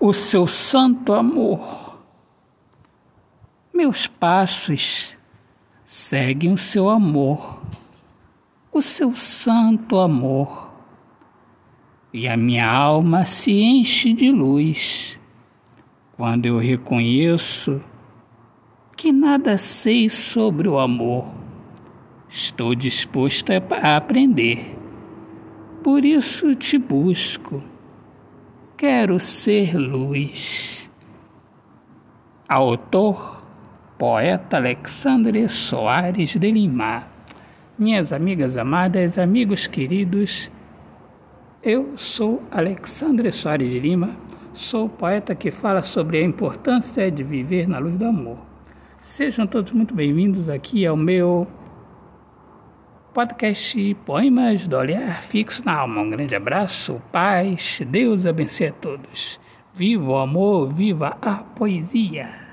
o seu santo amor. Meus passos seguem o seu amor, o seu santo amor, e a minha alma se enche de luz quando eu reconheço que nada sei sobre o amor. Estou disposto a aprender, por isso te busco. Quero ser luz. Autor poeta Alexandre Soares de Lima. Minhas amigas amadas, amigos queridos, eu sou Alexandre Soares de Lima, sou poeta que fala sobre a importância de viver na luz do amor. Sejam todos muito bem-vindos aqui ao meu podcast Poemas do Olhar Fixo na Alma. Um grande abraço, paz, Deus abençoe a todos. Viva o amor, viva a poesia!